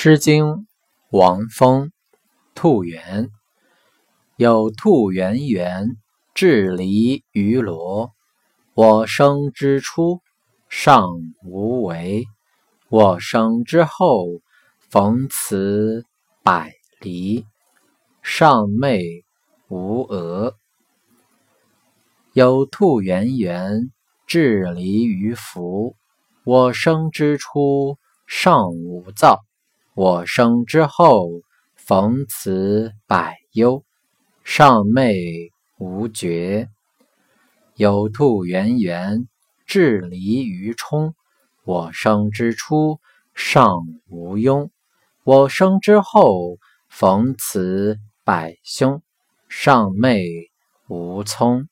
诗经，王风。兔园，有兔圆圆，稚离于罗。我生之初，尚无为；我生之后，逢此百离，尚袂无俄。有兔圆圆，稚离于福。我生之初，尚无躁。我生之后，逢此百忧，尚寐无觉。有兔圆圆，稚离于冲。我生之初，尚无庸。我生之后，逢此百凶，尚寐无聪。